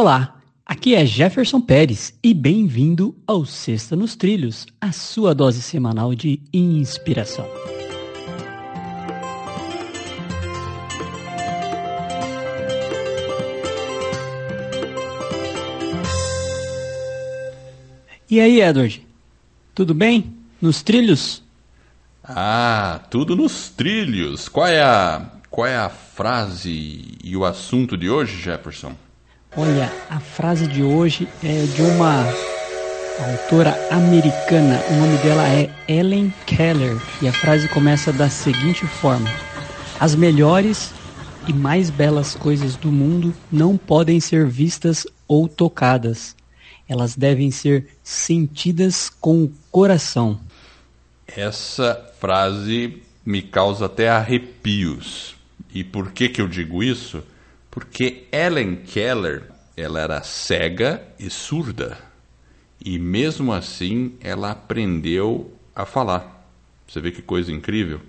Olá, aqui é Jefferson Pérez e bem-vindo ao Sexta nos Trilhos, a sua dose semanal de inspiração. E aí, Edward? Tudo bem? Nos trilhos? Ah, tudo nos trilhos. Qual é a qual é a frase e o assunto de hoje, Jefferson? Olha, a frase de hoje é de uma autora americana. O nome dela é Ellen Keller e a frase começa da seguinte forma: As melhores e mais belas coisas do mundo não podem ser vistas ou tocadas. Elas devem ser sentidas com o coração. Essa frase me causa até arrepios. E por que, que eu digo isso? Porque Ellen Keller ela era cega e surda. E mesmo assim ela aprendeu a falar. Você vê que coisa incrível?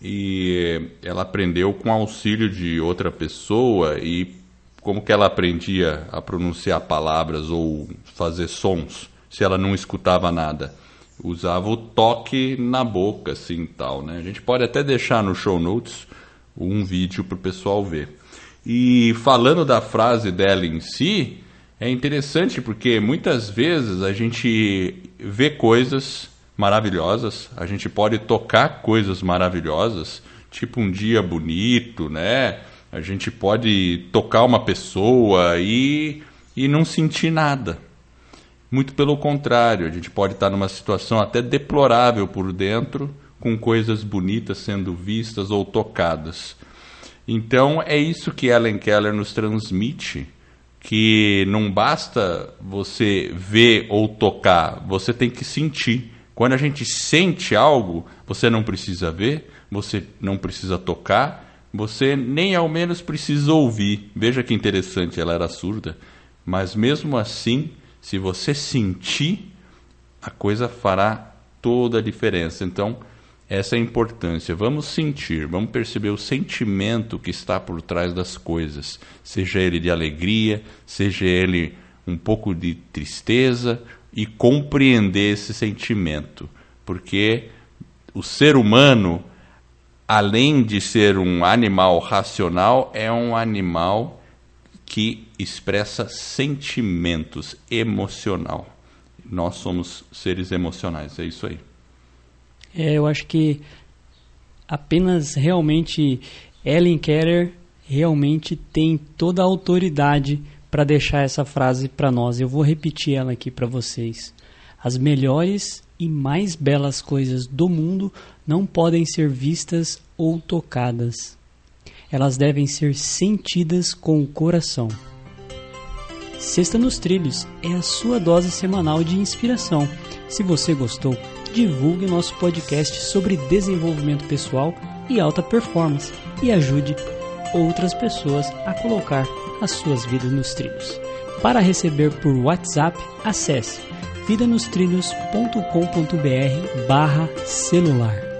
E ela aprendeu com auxílio de outra pessoa e como que ela aprendia a pronunciar palavras ou fazer sons se ela não escutava nada? Usava o toque na boca, assim, tal, né? A gente pode até deixar no show notes um vídeo para o pessoal ver. E falando da frase dela em si, é interessante porque muitas vezes a gente vê coisas maravilhosas, a gente pode tocar coisas maravilhosas, tipo um dia bonito, né? A gente pode tocar uma pessoa e, e não sentir nada. Muito pelo contrário, a gente pode estar numa situação até deplorável por dentro, com coisas bonitas sendo vistas ou tocadas. Então é isso que Ellen Keller nos transmite, que não basta você ver ou tocar, você tem que sentir. Quando a gente sente algo, você não precisa ver, você não precisa tocar, você nem ao menos precisa ouvir. Veja que interessante, ela era surda, mas mesmo assim, se você sentir, a coisa fará toda a diferença. Então, essa é a importância. Vamos sentir, vamos perceber o sentimento que está por trás das coisas, seja ele de alegria, seja ele um pouco de tristeza e compreender esse sentimento, porque o ser humano, além de ser um animal racional, é um animal que expressa sentimentos emocional. Nós somos seres emocionais, é isso aí. É, eu acho que apenas realmente Ellen Keller realmente tem toda a autoridade para deixar essa frase para nós. Eu vou repetir ela aqui para vocês. As melhores e mais belas coisas do mundo não podem ser vistas ou tocadas. Elas devem ser sentidas com o coração. Sexta nos Trilhos é a sua dose semanal de inspiração. Se você gostou, divulgue nosso podcast sobre desenvolvimento pessoal e alta performance e ajude outras pessoas a colocar as suas vidas nos trilhos. Para receber por WhatsApp, acesse vidanostrilhos.com.br barra celular.